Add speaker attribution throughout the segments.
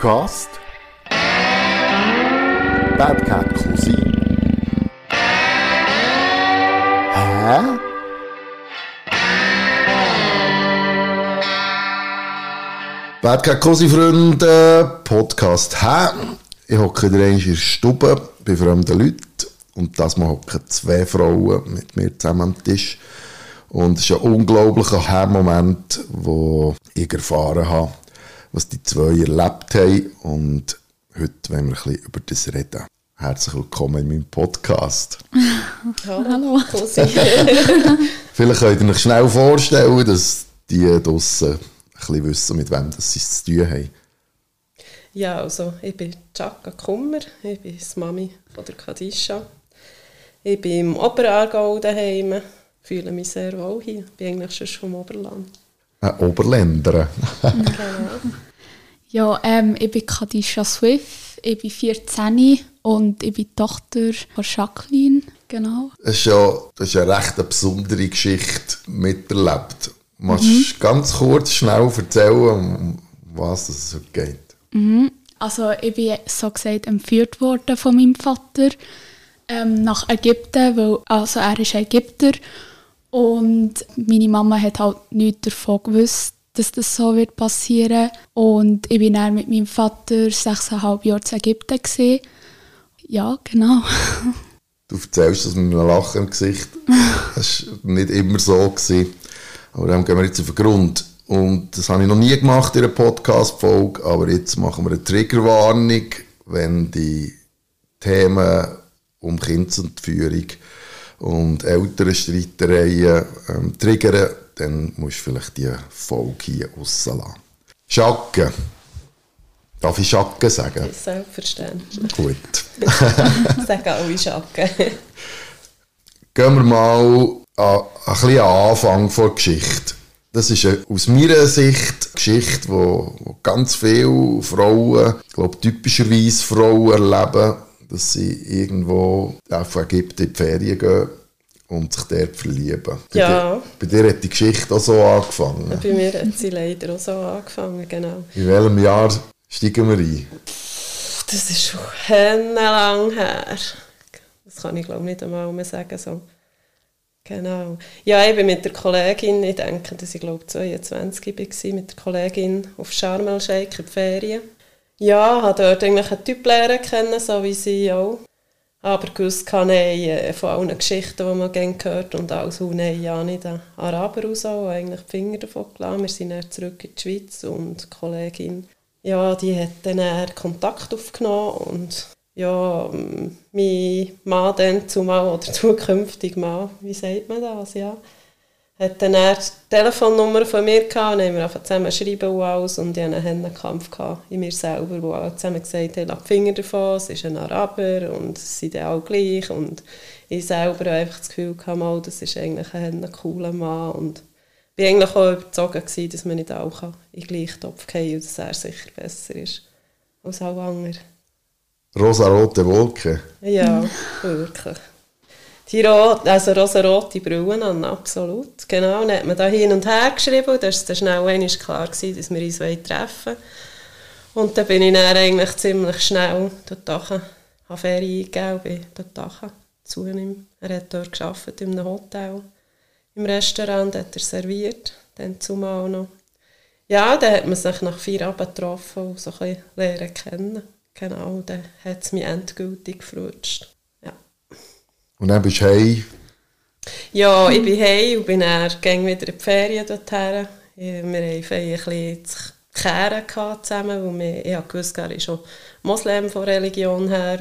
Speaker 1: Podcast Bad Cat Cousin. Hä? Bad Cat Cousin Freunde, Podcast Hä? Ich hocke wieder in der Stube bei fremden Leuten und das Mal hocken zwei Frauen mit mir zusammen am Tisch. Und es ist ein unglaublicher Hä-Moment, wo ich erfahren habe, was die zwei erlebt haben. Und heute wollen wir ein bisschen über das reden. Herzlich willkommen in meinem Podcast.
Speaker 2: Hallo.
Speaker 1: Vielleicht könnt ihr euch schnell vorstellen, dass die draussen ein bisschen wissen, mit wem das sie zu tun haben.
Speaker 2: Ja, also ich bin Chaka Kummer, ich bin die Mami von der Kadisha. Ich bin im Oberaargau daheim, fühle mich sehr wohl hier, bin eigentlich schon vom Oberland.
Speaker 1: Ein Oberländer.
Speaker 2: Genau.
Speaker 3: Ja, ähm, ich bin Kadisha Swift, ich bin 14 und ich bin Tochter von Jacqueline, genau.
Speaker 1: Das ist ja das ist eine recht besondere Geschichte miterlebt. Magst du ganz kurz, schnell erzählen, um was es geht?
Speaker 3: Also ich bin so gesagt entführt worden von meinem Vater ähm, nach Ägypten, weil also er ist Ägypter und meine Mama hat halt nichts davon gewusst, dass das so wird passieren und ich bin dann mit meinem Vater sechseinhalb Jahre zu Ägypten gewesen. Ja, genau.
Speaker 1: Du erzählst das mit einem Lachen im Gesicht. Das war nicht immer so. Gewesen. Aber dann gehen wir jetzt auf den Grund. Und das habe ich noch nie gemacht in einer Podcast-Folge, aber jetzt machen wir eine Triggerwarnung, wenn die Themen um Kindsentführung und Elternstreitereien ähm, triggern, dann musst du vielleicht die Folge hier rauslassen. Schacke. Darf ich Schacke sagen?
Speaker 2: Selbstverständlich.
Speaker 1: Gut.
Speaker 2: Sagen alle Schacken.
Speaker 1: Gehen wir mal an, ein bisschen an Anfang der Geschichte. Das ist eine, aus meiner Sicht eine Geschichte, wo, wo ganz viele Frauen, ich glaube typischerweise Frauen erleben, dass sie irgendwo auf Ägypten in die Ferien gehen und sich dort verlieben. Bei
Speaker 2: Ja.
Speaker 1: dir, bei dir hat die Geschichte auch so angefangen.
Speaker 2: Bei mir hat sie leider auch so angefangen, genau.
Speaker 1: In welchem Jahr steigen wir ein?
Speaker 2: Das ist schon lang her. Das kann ich glaube nicht einmal mehr sagen. So. Genau. Ja, ich bin mit der Kollegin, ich denke, dass ich glaube 22 war, mit der Kollegin auf Sharm el-Sheikh in die Ferien. Ja, habe dort eigentlich einen Typ lernen kennen, so wie sie auch. Aber gewusst kann ich äh, von allen Geschichten, die man gerne hört und alles, und nein, ja nicht den Araber raus, eigentlich die Finger davon gelassen. Wir sind dann zurück in die Schweiz und die Kollegin, ja, die hat dann Kontakt aufgenommen und ja, mein Mann dann zumal, oder zukünftig Mann, wie sagt man das, ja, hat dann eher die Telefonnummer von mir gehabt, und haben wir einfach zusammen schreiben und alles und ich hatte einen gehabt in mir selber, wo alle zusammen gesagt haben, lass die Finger davon, es ist ein Araber und sie sind alle gleich und ich selber hatte einfach das Gefühl gehabt, mal, das ist eigentlich ein cooler Mann und ich war eigentlich auch überzeugt, gewesen, dass man nicht auch in den gleichen Topf fallen und dass er sicher besser ist als alle anderen.
Speaker 1: Rosarote Wolke.
Speaker 2: Ja, wirklich. Die rot, also rosarote Brillen an, absolut. Genau, dann hat man da hin und her geschrieben dann war schnell einmal klar, gewesen, dass wir uns treffen wollen. Und dann bin ich dann eigentlich ziemlich schnell dort dahin, habe Ferien eingegeben bin dort zu ihm. Er hat dort gearbeitet, in einem Hotel. Im Restaurant hat er serviert, dann zumal noch. Ja, dann hat man sich nach vier Abend getroffen und so ein bisschen lernen kennen. Genau, dann hat es mich endgültig gefrutscht.
Speaker 1: Und dann bist du heim.
Speaker 2: Ja, ich bin heim und bin dann wieder in die Ferien dorthin. Wir hatten ein bisschen zu kehren zusammen, weil wir, ich wusste, er ist schon Moslem von Religion her,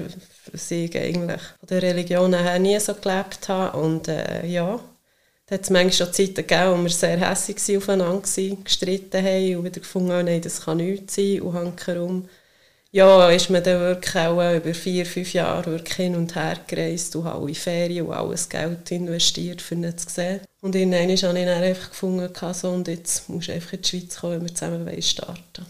Speaker 2: ich eigentlich von der Religion her nie so gelebt habe. Und äh, ja, da hat es manchmal schon Zeiten gegeben, wo wir sehr hässlich aufeinander waren, gestritten haben und wieder gefunden haben, nein, das kann nichts sein und hankerum. Ja, ist man dann wirklich auch über vier, fünf Jahre wirklich hin und her gereist und alle Ferien und alles Geld investiert, um ihn zu sehen. Und irgendwann habe ich dann einfach gefunden, so, und jetzt musst du einfach in die Schweiz kommen, wenn wir zusammen starten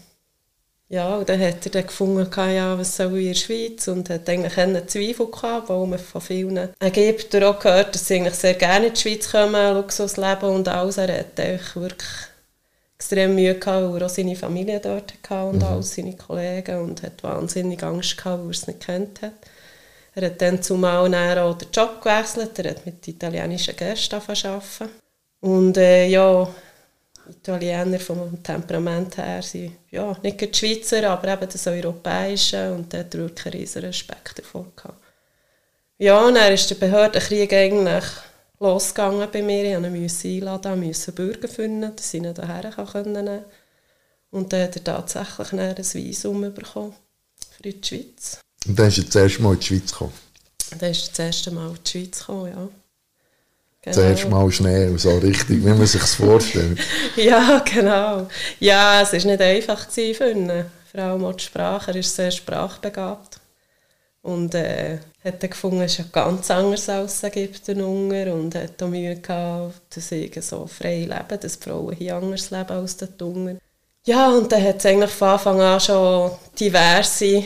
Speaker 2: Ja, und dann hat er dann gefunden, ja, was soll ich in der Schweiz? Und hat eigentlich einen Zweifel gehabt, weil man von vielen Ägyptern auch gehört, dass sie eigentlich sehr gerne in die Schweiz kommen, Luxusleben und alles. Er hat wirklich extrem Mühe gehabt, weil er auch seine Familie dort hatte und mhm. all seine Kollegen und hat wahnsinnig Angst gehabt, weil er es nicht kennt hat. Er hat dann zumal auch den Job gewechselt, er hat mit italienischen Gästen arbeiten. Und äh, ja, Italiener vom Temperament her sind ja, nicht die Schweizer, aber eben das Europäische und der hat wirklich einen riesen Respekt davor gehabt. Ja, und dann ist der Behördenkrieg eigentlich losgegangen bei mir. Ich musste ihn einladen, musste Bürger finden, dass ich ihn hierher nehmen Und dann hat er tatsächlich ein Visum bekommen für die Schweiz.
Speaker 1: Und dann ist er das erste Mal in die Schweiz gekommen?
Speaker 2: Dann ist er das erste Mal in die Schweiz gekommen, ja.
Speaker 1: Genau. Das erste Mal Schnee, so richtig, wie man sich das vorstellt.
Speaker 2: ja, genau. Ja, es war nicht einfach für ihn. Vor allem auch die Sprache. Er ist sehr sprachbegabt. Und äh, hat dann gefunden, es ist ganz anders als Ägypten Hunger und hat auch Mühe gehabt, dass sie so frei leben, dass Frauen hier anders leben als die Hunger. Ja, und dann hat es eigentlich von Anfang an schon diverse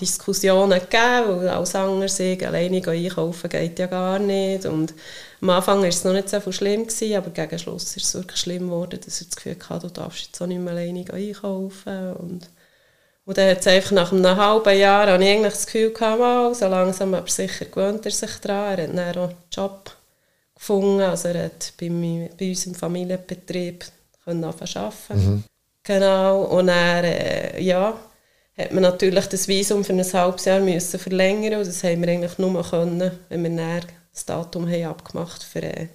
Speaker 2: Diskussionen gegeben, weil als Anger sagen, alleine einkaufen geht ja gar nicht. Und am Anfang war es noch nicht so schlimm, gewesen, aber gegen Schluss ist es wirklich schlimm geworden, dass er das Gefühl hatte, du darfst jetzt auch nicht mehr alleine einkaufen. Und, und dann hat einfach nach einem halben Jahr habe ich eigentlich das Gefühl gehabt, wow, so langsam aber sicher gewöhnt er sich daran. Er hat dann auch einen Job gefunden, also er hat bei, mir, bei uns im Familienbetrieb können arbeiten. Mhm. Genau, und er, äh, ja, hat man natürlich das Visum für ein halbes Jahr müssen verlängern und das haben wir eigentlich nur können, wenn wir dann das Datum haben abgemacht für, äh,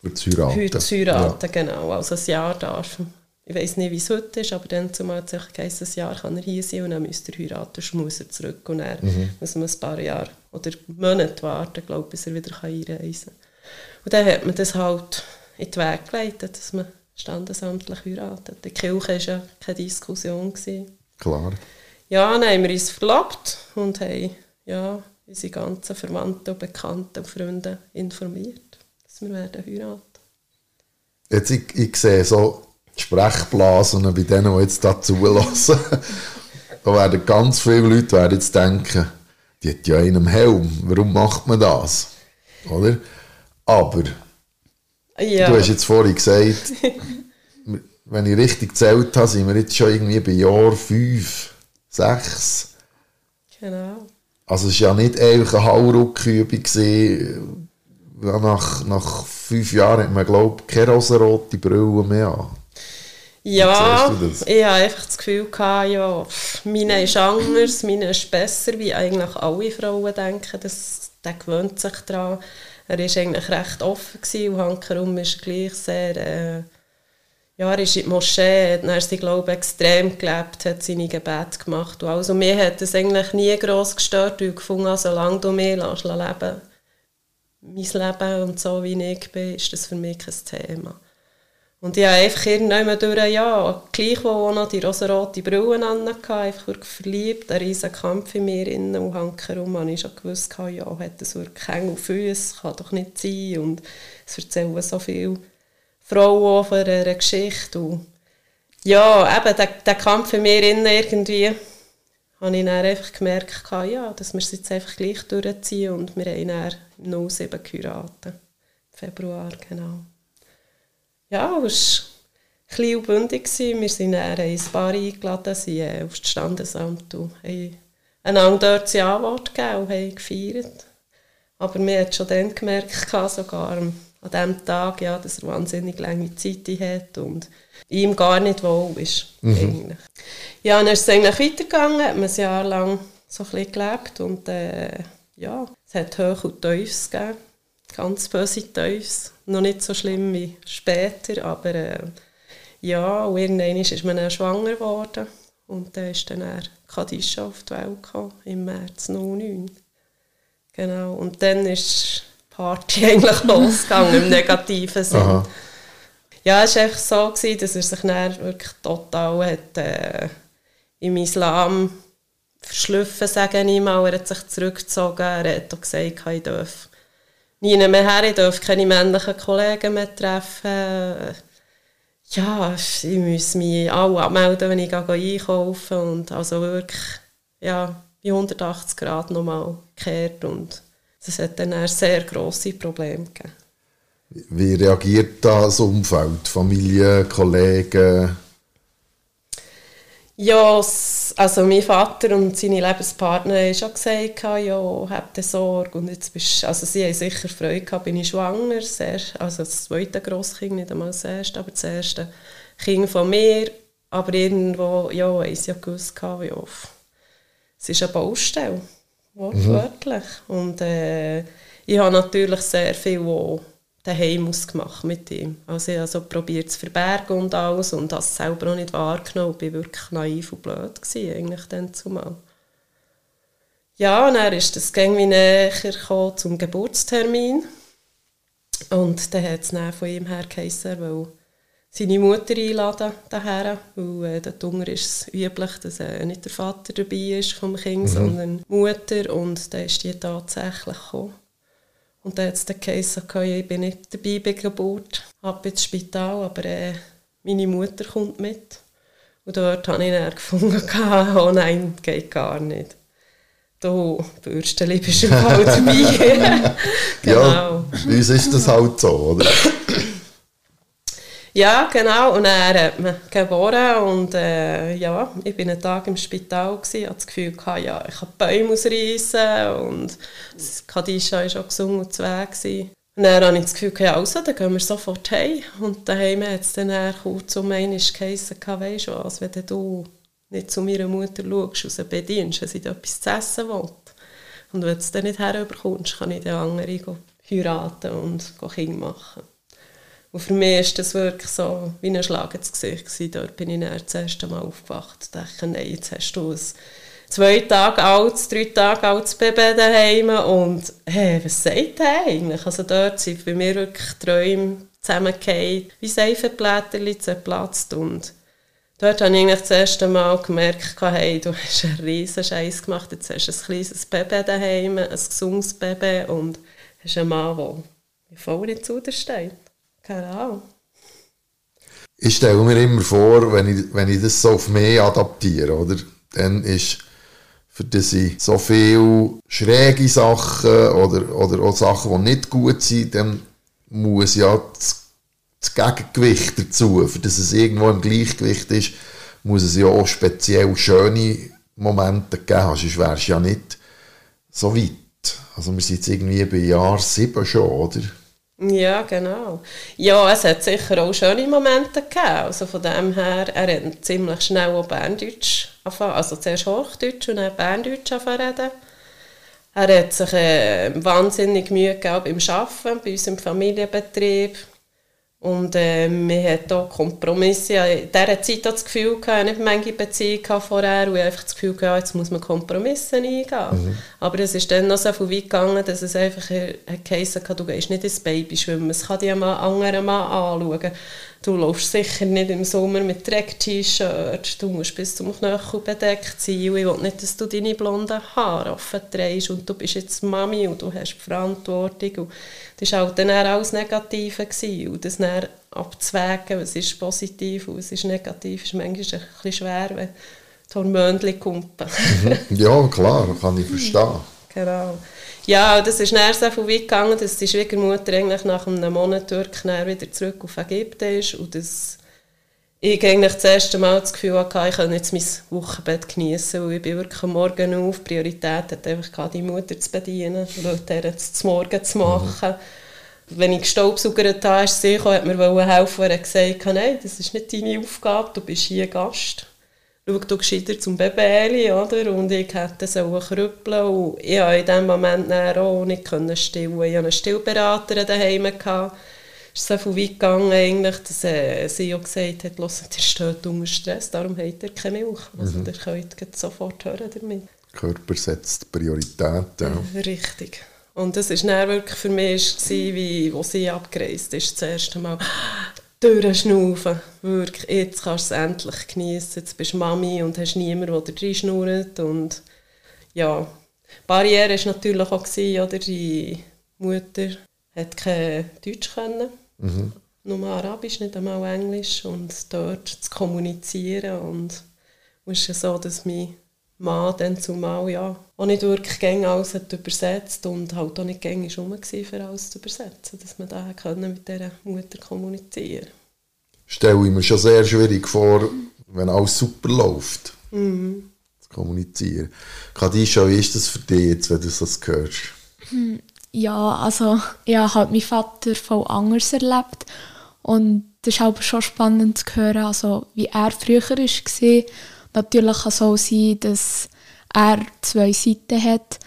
Speaker 1: für das Heiraten.
Speaker 2: Für das Heiraten, ja. genau. Also ein Jahr darf ich weiß nicht, wie es heute ist, aber dann zumal hat es geheißen, ein Jahr kann er hier sein und dann müsste er heiraten, sonst muss er zurück und dann mhm. muss man ein paar Jahre oder Monate warten, glaube bis er wieder einreisen kann. Und dann hat man das halt in den Weg geleitet, dass man standesamtlich heiratet. Die Kirche war ja keine Diskussion. Gewesen.
Speaker 1: Klar
Speaker 2: ja, dann haben wir uns verlobt und haben ja, unsere ganzen Verwandten und Bekannten und Freunde informiert, dass wir werden heiraten.
Speaker 1: Jetzt, ich, ich sehe so Sprechblasen bei denen, die jetzt da zulassen. da werden ganz viele Leute werden jetzt denken, die hat ja einen Helm, warum macht man das? Oder? Aber, ja. du hast jetzt vorhin gesagt, wenn ich richtig gezählt habe, sind wir jetzt schon irgendwie bei Jahr 5 sechs.
Speaker 2: Genau.
Speaker 1: Also es war ja nicht einfach eine Hauruckübung. Nach, nach fünf Jahren hat man, glaube ich, keine rosarote Brille mehr an.
Speaker 2: Ja, ich hatte einfach das Gefühl, gehabt, ja, meine ist anders, meine ist besser, wie eigentlich alle Frauen denken. Das, der gewöhnt sich daran. Er war eigentlich recht offen und hankerum ist gleich sehr... Äh, ja, er ist in die Moschee, er hat glaube extrem gelebt, hat seine Gebete gemacht. Und also mir hat es eigentlich nie gross gestört, weil ich gefunden habe, solange du mich lässt leben mein Leben und so wie ich bin, ist das für mich kein Thema. Und ich habe einfach irgendwann durch, ja, gleich wo auch noch die rosarote Brille an einfach wirklich verliebt, ein riesen Kampf in mir innen und hankerum, habe ich schon gewusst, ja, hat das wirklich Hänge auf Füße, kann doch nicht sein und es erzählen so viel Frau von einer Geschichte. Und ja, eben, der, der Kampf für mich innen irgendwie, habe ich dann einfach gemerkt, ja, dass wir es jetzt einfach gleich durchziehen und wir haben dann im 07 geheiratet. Februar, genau. Ja, es war klein und bündig. Wir sind dann ins Bar eingeladen, sind äh, aufs Standesamt und haben einander dort das Anwort gegeben und haben gefeiert. Aber wir haben schon dann gemerkt, sogar an diesem Tag, ja, dass er wahnsinnig lange Zeit hat und ihm gar nicht wohl ist. Mhm. Ja, dann ist es eigentlich weitergegangen, hat man ein Jahr lang so ein bisschen gelebt und äh, ja, es hat Hoch und Tiefs gegeben, ganz böse Tiefs, noch nicht so schlimm wie später, aber äh, ja, und irgendwann ist man dann schwanger geworden und dann ist dann Kadisha auf die Welt gekommen, im März 2009. Genau, und dann ist Party eigentlich losgegangen, im negativen Sinn. Aha. Ja, es war einfach so, gewesen, dass er sich dann wirklich total hat, äh, im Islam verschliffen, sage ich mal. Er hat sich zurückgezogen, er hat auch gesagt, ich darf nie mehr her, ich darf keine männlichen Kollegen mehr treffen. Ja, ich muss mich alle abmelden, wenn ich einkaufen und also wirklich, ja, wie 180 Grad nochmal gekehrt und das hat dann ein sehr grosse Probleme gegeben.
Speaker 1: Wie reagiert das Umfeld, Familie, Kollegen?
Speaker 2: Ja, also mein Vater und seine Lebenspartner haben schon gesagt, ja, habt Sorge. Und jetzt bist, also sie haben sicher Freude gehabt, bin ich schwanger, sehr, also das zweite Grosskind, nicht einmal das erste, aber das erste Kind von mir. Aber irgendwo, ja, haben sie ja gewusst, ja, es ist eine Baustelle, wortwörtlich. Mhm. Und äh, ich habe natürlich sehr viel, daheim ausgemacht mit ihm. Also ich habe so probiert zu verbergen und alles und es selber auch nicht wahrgenommen. Ich war wirklich naiv und blöd gewesen, eigentlich dann zumal. Ja, und dann ist das irgendwie näher zum Geburtstermin. Und dann hat es dann von ihm her geheißen, weil seine Mutter einladen daher, weil äh, dort unten ist es üblich, dass äh, nicht der Vater dabei ist vom Kind, mhm. sondern die Mutter und dann ist die tatsächlich gekommen. Und dann hat es geheißen, okay, ich bin nicht dabei bei Geburt, ab ins Spital, aber äh, meine Mutter kommt mit. Und dort habe ich dann gefunden, oh nein, geht gar nicht. Du, Bürsteli, bist im Fall dabei.
Speaker 1: genau. Ja, bei uns ist das halt so, oder?
Speaker 2: Ja, genau. Und er hat mich geboren und äh, ja, ich war einen Tag im Spital und hatte das Gefühl, gehabt, ja, ich kann Bäume ausreißen und Kadisha war auch gesungen und zwei. Gewesen. Und dann hatte ich das Gefühl, ja, also, dann gehen wir sofort heim. Und daheim hat es dann kurz um einmal geheissen, weisst du was, wenn du nicht zu meiner Mutter schaust und sie bedienst, wenn sie etwas zu essen will. Und wenn du es dann nicht herüberkommst, kann ich den anderen heiraten und Kinder machen. Und für mich ist das wirklich so wie ein Schlag ins Gesicht gewesen. Dort bin ich dann das erste Mal aufgewacht und dachte, nein, jetzt hast du ein zwei Tage altes, drei Tage altes Baby daheim und hey, was sagt der eigentlich? Also dort sind bei mir wirklich Träume zusammengefallen, wie Seifenblätter zerplatzt und dort habe ich eigentlich das erste Mal gemerkt, hey, du hast einen riesen Scheiß gemacht, jetzt hast du ein kleines Baby daheim, ein gesundes Baby und hast einen Mann, der voll nicht zu dir steht. Keine Ahnung.
Speaker 1: Ich stelle mir immer vor, wenn ich, wenn ich das so auf mich adaptiere, oder? Dann ist, für das ich so viele schräge Sachen oder, oder auch Sachen, die nicht gut sind, dann muss ja das, das Gegengewicht dazu, für das es irgendwo im Gleichgewicht ist, muss es ja auch speziell schöne Momente geben, sonst wäre es ja nicht so weit. Also wir sind jetzt irgendwie bei Jahr 7 schon, oder?
Speaker 2: Ja, genau. Ja, es hat sicher auch schöne Momente gegeben. Also von dem her, er hat ziemlich schnell auch Berndeutsch angefangen, also zuerst Hochdeutsch und dann Berndeutsch angefangen Er hat sich äh, wahnsinnig Mühe gegeben beim Arbeiten, bei uns im Familienbetrieb. Und äh, wir hatten auch Kompromisse. In dieser Zeit das Gefühl, ich hatte nicht manche Beziehungen vorher, und ich einfach das Gefühl, hatte, jetzt muss man Kompromisse eingehen. Mhm. Aber es ist dann noch so viel weit gegangen, dass es einfach geheißen hat, du gehst nicht ins Baby schwimmen. Es kann dich ein anderer Mann anschauen. Du läufst sicher nicht im Sommer mit Dreck-T-Shirt. Du musst bis zum Knöchel bedeckt sein. Und ich will nicht, dass du deine blonden Haare offen trägst und du bist jetzt Mami und du hast Verantwortung. Und das war halt dann alles Negative. Und das dann abzuwägen, was ist positiv und was ist negativ, ist manchmal ein bisschen schwer, wenn die Hormone kumpen.
Speaker 1: Mhm. ja, klar, kann ich verstehen.
Speaker 2: Genau. Ja, das ist dann so viel weit gegangen, dass die Schwiegermutter eigentlich nach einem Monat wieder zurück auf Ägypten ist und dass ich eigentlich das erste Mal das Gefühl hatte, ich kann jetzt mein Wochenbett genießen, weil ich bin wirklich am Morgen auf, die Priorität hat einfach die Mutter zu bedienen, Leute das Morgen zu machen. Mhm. Wenn ich gestaubsaugert habe, ist sie gekommen, hat mir helfen, er hat gesagt, nein, das ist nicht deine Aufgabe, du bist hier Gast schau du gescheiter zum Baby, oder? Und ich hätte so krüppeln und ich konnte in diesem Moment auch nicht stillen. Ich hatte einen Stillberater daheim. Es ist so viel weit gegangen, eigentlich, dass äh, sie auch gesagt hat, «Los, ihr steht unter Stress, darum habt ihr keine Milch.» Also mhm. ihr könnt sofort hören damit.
Speaker 1: Körper setzt Prioritäten.
Speaker 2: Ja. Richtig. Und das war wirklich für mich, wie, als sie abgereist ist, das erste Mal durchschnaufen. Wirklich, jetzt kannst du es endlich genießen. Jetzt bist du Mami und hast niemanden, der dir reinschnurrt. Und ja, die Barriere war natürlich auch, gewesen, oder? Die Mutter hat kein Deutsch können. Mhm. Nur Arabisch, nicht einmal Englisch. Und dort zu kommunizieren. Und es ist ja so, dass mein Mann dann zumal ja auch nicht wirklich gängig alles hat übersetzt und halt auch nicht gängig rum für alles zu übersetzen, dass man da können mit dieser Mutter kommunizieren
Speaker 1: Stelle ich mir schon sehr schwierig vor, wenn alles super läuft,
Speaker 2: mhm.
Speaker 1: zu kommunizieren. Kadisha, wie ist das für dich jetzt, wenn du das hörst?
Speaker 3: Ja, also ich habe halt meinen Vater voll anders erlebt und das ist aber schon spannend zu hören, also wie er früher war. Natürlich kann es auch sein, dass er zwei Seiten hat,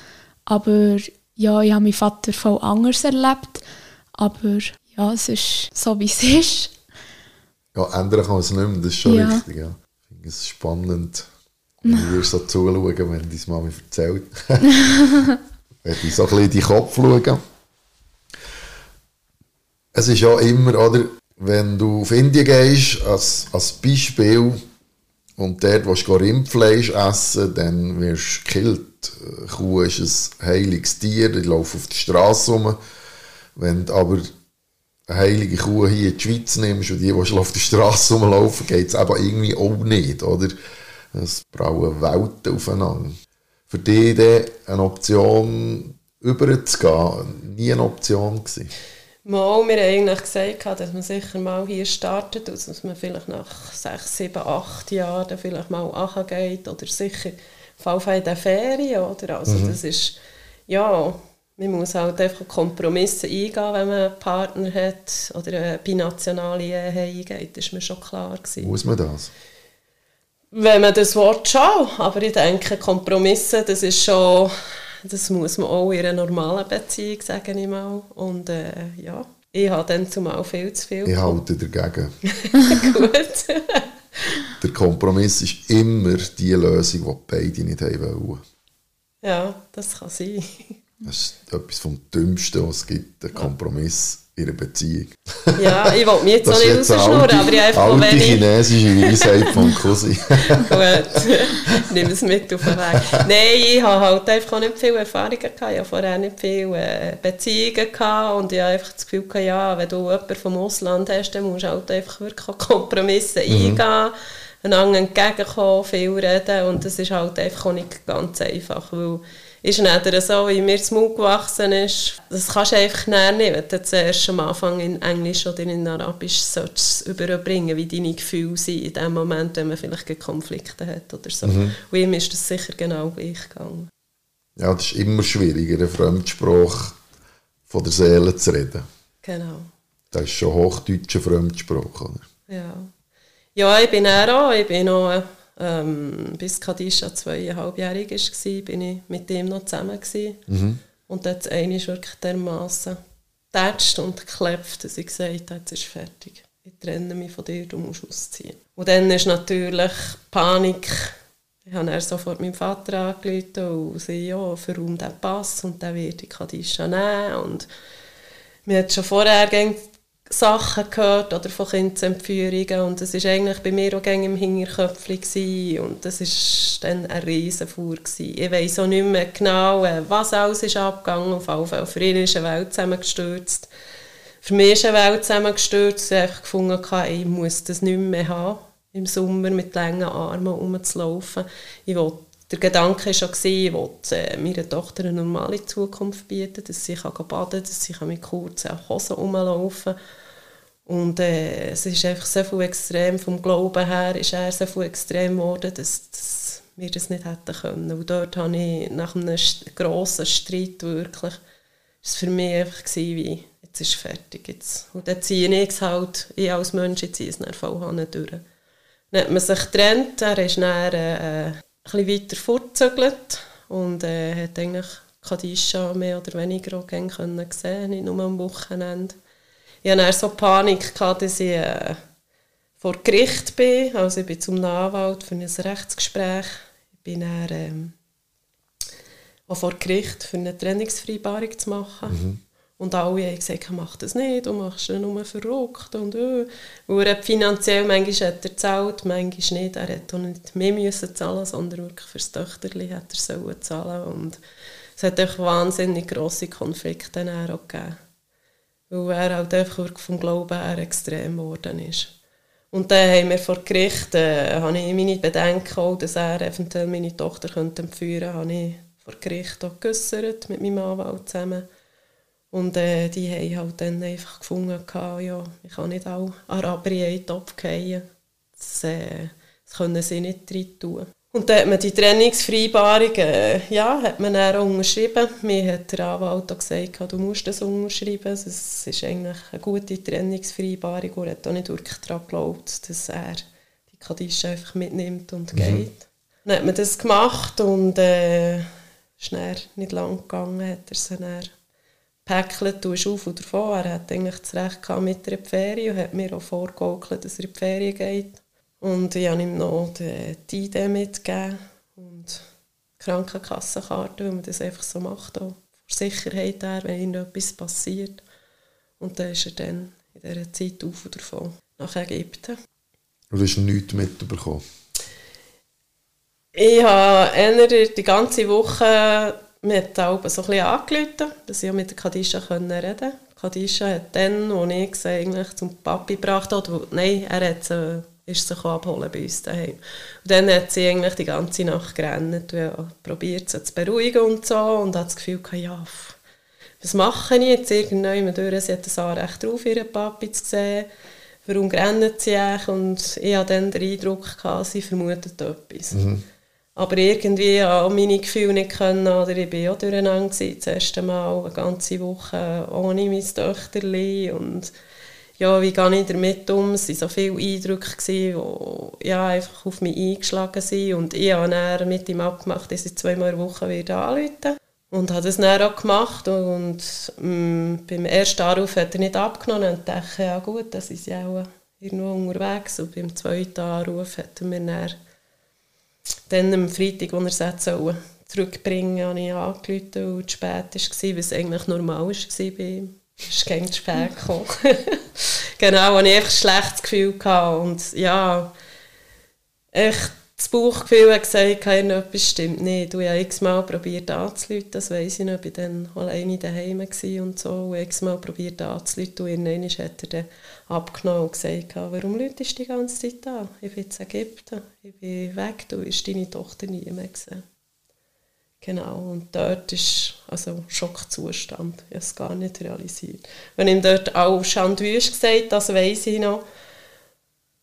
Speaker 3: aber ja, ich habe meinen Vater voll anders erlebt, aber ja, es ist so, wie es ist.
Speaker 1: Ja, ändern kann man es nicht mehr, das ist schon
Speaker 3: Ja.
Speaker 1: richtig. Ja. Ich finde es spannend, wenn wir so zuschauen, wenn deine Mami erzählt. wenn ich so ein bisschen in die Kopf schauen. Es ist ja immer, oder, wenn du auf Indien gehst, als, als Beispiel, und dort willst du Rindfleisch essen, dann wirst du gekillt. Eine Kuh ist ein heiliges Tier, die laufen auf der Straße rum. Wenn du aber eine heilige Kuh hier in die Schweiz nimmst und die, die auf der Straße rumlaufen, geht es eben irgendwie auch nicht, oder? Es brauchen Welten aufeinander. Für dich eine Option überzugehen, nie eine Option gewesen.
Speaker 2: Mal, wir haben eigentlich gesagt, dass man sicher mal hier startet und dass man vielleicht nach sechs, sieben, acht Jahren vielleicht mal angeht oder sicher auf der Ferien, oder? Also das ist, ja, man muss halt einfach Kompromisse eingehen, wenn man einen Partner hat oder eine binationale Ehe eingeht, das ist mir schon klar gewesen.
Speaker 1: Muss man das?
Speaker 2: Wenn man das Wort schon, aber ich denke, Kompromisse, das ist schon, das muss man auch in einer normalen Beziehung, sage ich mal. Und äh, ja, ich habe dann zumal viel zu viel.
Speaker 1: Ich halte dagegen.
Speaker 2: Gut.
Speaker 1: Der Kompromiss ist immer die Lösung, die beide nicht haben wollen.
Speaker 2: ja, das kann sein.
Speaker 1: Das ist etwas vom Dümmsten, was es gibt, ein Kompromiss in einer Beziehung.
Speaker 2: Ja, ich will mich jetzt
Speaker 1: Das ist
Speaker 2: nicht rausschnurren, aber ich einfach,
Speaker 1: alte
Speaker 2: wenn ich...
Speaker 1: chinesische Weisheit von Cousin.
Speaker 2: Gut, nimm es mit auf den Weg. Nein, ich habe halt einfach auch nicht viele Erfahrungen gehabt. Ich hatte vorher nicht viele äh, Beziehungen gehabt und ich habe einfach das Gefühl gehabt, ja, wenn du jemanden vom Ausland hast, dann musst du halt einfach wirklich auch Kompromisse eingehen, einander entgegenkommen, viel reden und das ist halt einfach auch nicht ganz einfach, weil ist nicht so, wie mir das Mund gewachsen ist. Das kannst du einfach näher nicht, wenn du zuerst am Anfang in Englisch oder in Arabisch sollst überbringen wie deine Gefühle sind in dem Moment, wenn man vielleicht Konflikte hat oder so. Und ihm ist das sicher genau gleich gegangen.
Speaker 1: Ja, das ist immer schwieriger, einen Fremdsprache von der Seele zu reden.
Speaker 2: Genau.
Speaker 1: Das ist schon hochdeutscher Fremdsprache. Oder?
Speaker 2: Ja. Ja, ich bin auch, ich bin noch, ähm, bis Kadisha zweieinhalbjährig war, bin ich mit ihm noch zusammen. Gewesen. Und dann hat eine wirklich dermassen getatscht und geklebt, dass ich gesagt habe, jetzt ist fertig. Ich trenne mich von dir, du musst ausziehen. Und dann ist natürlich Panik. Ich habe dann sofort meinen Vater angerufen und sie, ja, verräum den Pass und dann wird ich Kadisha nehmen. Und wir hatten schon vorher gäng Sachen gehört oder von Kindsentführungen und das war eigentlich bei mir auch im Hinterköpfchen und das war dann ein Riesenfuhr. gewesen. Ich weiss auch nicht mehr genau, äh, was alles ist abgegangen. Auf jeden Fall für ihn ist eine Welt zusammengestürzt. Für mich ist eine Welt zusammengestürzt. Ich habe einfach gefunden, hatte, ich muss das nicht mehr haben, im Sommer mit langen Armen rumzulaufen. Ich wollte der Gedanke war schon, ich wollte meiner Tochter eine normale Zukunft bieten, dass sie kann baden kann, dass sie mit kurzen Hosen rumlaufen kann. Und äh, es ist einfach so viel extrem, vom Glauben her ist er so viel extrem geworden, dass, dass wir das nicht hätten können. Und dort habe ich nach einem grossen Streit wirklich, es für mich einfach gewesen, wie, jetzt ist es fertig. Jetzt. Und dann ziehe ich es halt, ich als Mensch, ich ziehe es dann voll durch. Dann hat man sich getrennt, er ist äh, ein bisschen weiter fortgezögert und äh, hat eigentlich Kadisha mehr oder weniger auch gerne können sehen, nicht nur am Wochenende. Ich hatte so Panik, gehabt, dass ich äh, vor Gericht bin, also ich bin zum Anwalt für ein Rechtsgespräch. Ich bin dann ähm, auch vor Gericht für eine Trennungsvereinbarung zu machen. Und alle haben gesagt, mach das nicht, du machst ihn nur verrückt. Und, äh. Weil er finanziell, manchmal hat er gezahlt, manchmal nicht. Er hätte auch nicht mehr müssen zahlen sondern wirklich für das Töchterli hat er sollen zahlen. Und es hat einfach wahnsinnig grosse Konflikte dann auch gegeben. Weil er halt einfach wirklich vom Glauben her extrem geworden ist. Und dann haben wir vor Gericht, äh, habe ich meine Bedenken auch, dass er eventuell meine Tochter könnte entführen könnte, habe ich vor Gericht auch mit meinem Anwalt zusammen. Und äh, die haben halt dann einfach gefunden, ja, ich kann nicht auch Araber in Topf fallen. Das, äh, das können sie nicht rein tun. Und dann hat man die Trennungsvereinbarung, äh, ja, hat man dann unterschrieben. Mir hat der Anwalt auch gesagt, du musst das unterschreiben. Es ist eigentlich eine gute Trennungsvereinbarung und er hat auch nicht wirklich daran geglaubt, dass er die Kadische einfach mitnimmt und mhm. geht. Dann hat man das gemacht und äh, ist nicht lang gegangen, hat er sie dann und ist auf und davon. Er hat eigentlich das Recht mit der Ferien und hat mir auch vorgegaukelt, dass er in die Ferien geht. Und ich habe ihm noch die ID mitgegeben und die Krankenkassenkarte, weil man das einfach so macht, auch vor Sicherheit her, wenn irgendetwas passiert. Und dann ist er dann in dieser Zeit auf und davon nach Ägypten.
Speaker 1: Und du hast nichts mitbekommen?
Speaker 2: Ich habe die ganze Woche mit so ein bisschen angerufen, dass ich mit der Kadisha reden konnte. Kadisha hat dann, als ich sie eigentlich zum Papi gebracht habe, nein, er hat sie ist sich abholen bei uns daheim. Und dann hat sie eigentlich die ganze Nacht gerannt probiert sie zu beruhigen und so und hat das Gefühl gehabt, ja, was mache ich jetzt irgendwann durch? Sie hat das Anrecht drauf, ihren Papi zu sehen. Warum rennt sie eigentlich? Und ich hatte dann den Eindruck, gehabt, sie vermutet etwas. Mhm. Aber irgendwie auch meine Gefühle nicht können, oder ich war auch durcheinander das erste Mal, eine ganze Woche ohne mein Töchterchen und ja, wie gehe ich damit um? Es waren so viele Eindrücke, die ja, einfach auf mich eingeschlagen sind. Und ich habe dann mit ihm abgemacht, dass ich zweimal in Woche wieder anrufen Und habe das dann auch gemacht. Und ähm, beim ersten Anruf hat er nicht abgenommen. Und dachte, ja gut, das ist ja auch irgendwo unterwegs. Und beim zweiten Anruf hat er mir dann, dann am Freitag, als er es zurückbringen sollte, habe ich angerufen, weil es spät war, was eigentlich normal war bei ihm. Es ist gegen spät gekommen. genau, wo ich einfach ein schlechtes Gefühl hatte. Und ja, echt das Bauchgefühl hat gesagt, etwas stimmt nicht. Ich habe x-mal probiert anzuleiten, das weiss ich noch. Ich war dann alleine daheim und so. Und x-mal probiert anzuleiten und irgendwann hat er dann abgenommen und gesagt, warum läutest du die ganze Zeit an? Ich bin in Ägypten, ich bin weg, du wirst deine Tochter nie mehr sehen. Genau, und dort ist also Schockzustand. Ich habe es gar nicht realisiert. Wenn ihm dort auch Chandwüst gesagt das weiß ich noch.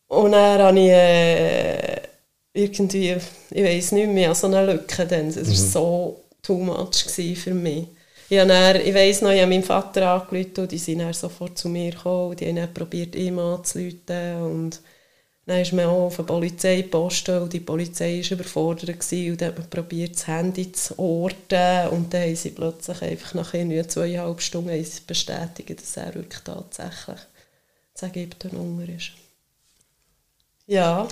Speaker 2: Und dann habe ich äh, irgendwie, ich weiß nicht mehr, so eine Lücke. Dann. Es war mhm. so too much für mich. Ich, dann, ich weiss noch, ich habe meinen Vater angerufen und die sind dann sofort zu mir gekommen und die haben dann probiert, ihm anzurufen. Und dann ist man auch auf eine Polizeipost und die Polizei war überfordert gewesen, und dann hat man probiert, das Handy zu orten und dann haben sie plötzlich einfach nach zweieinhalb Stunden bestätigt, dass er wirklich tatsächlich zu Ägypten unter ist. Ja.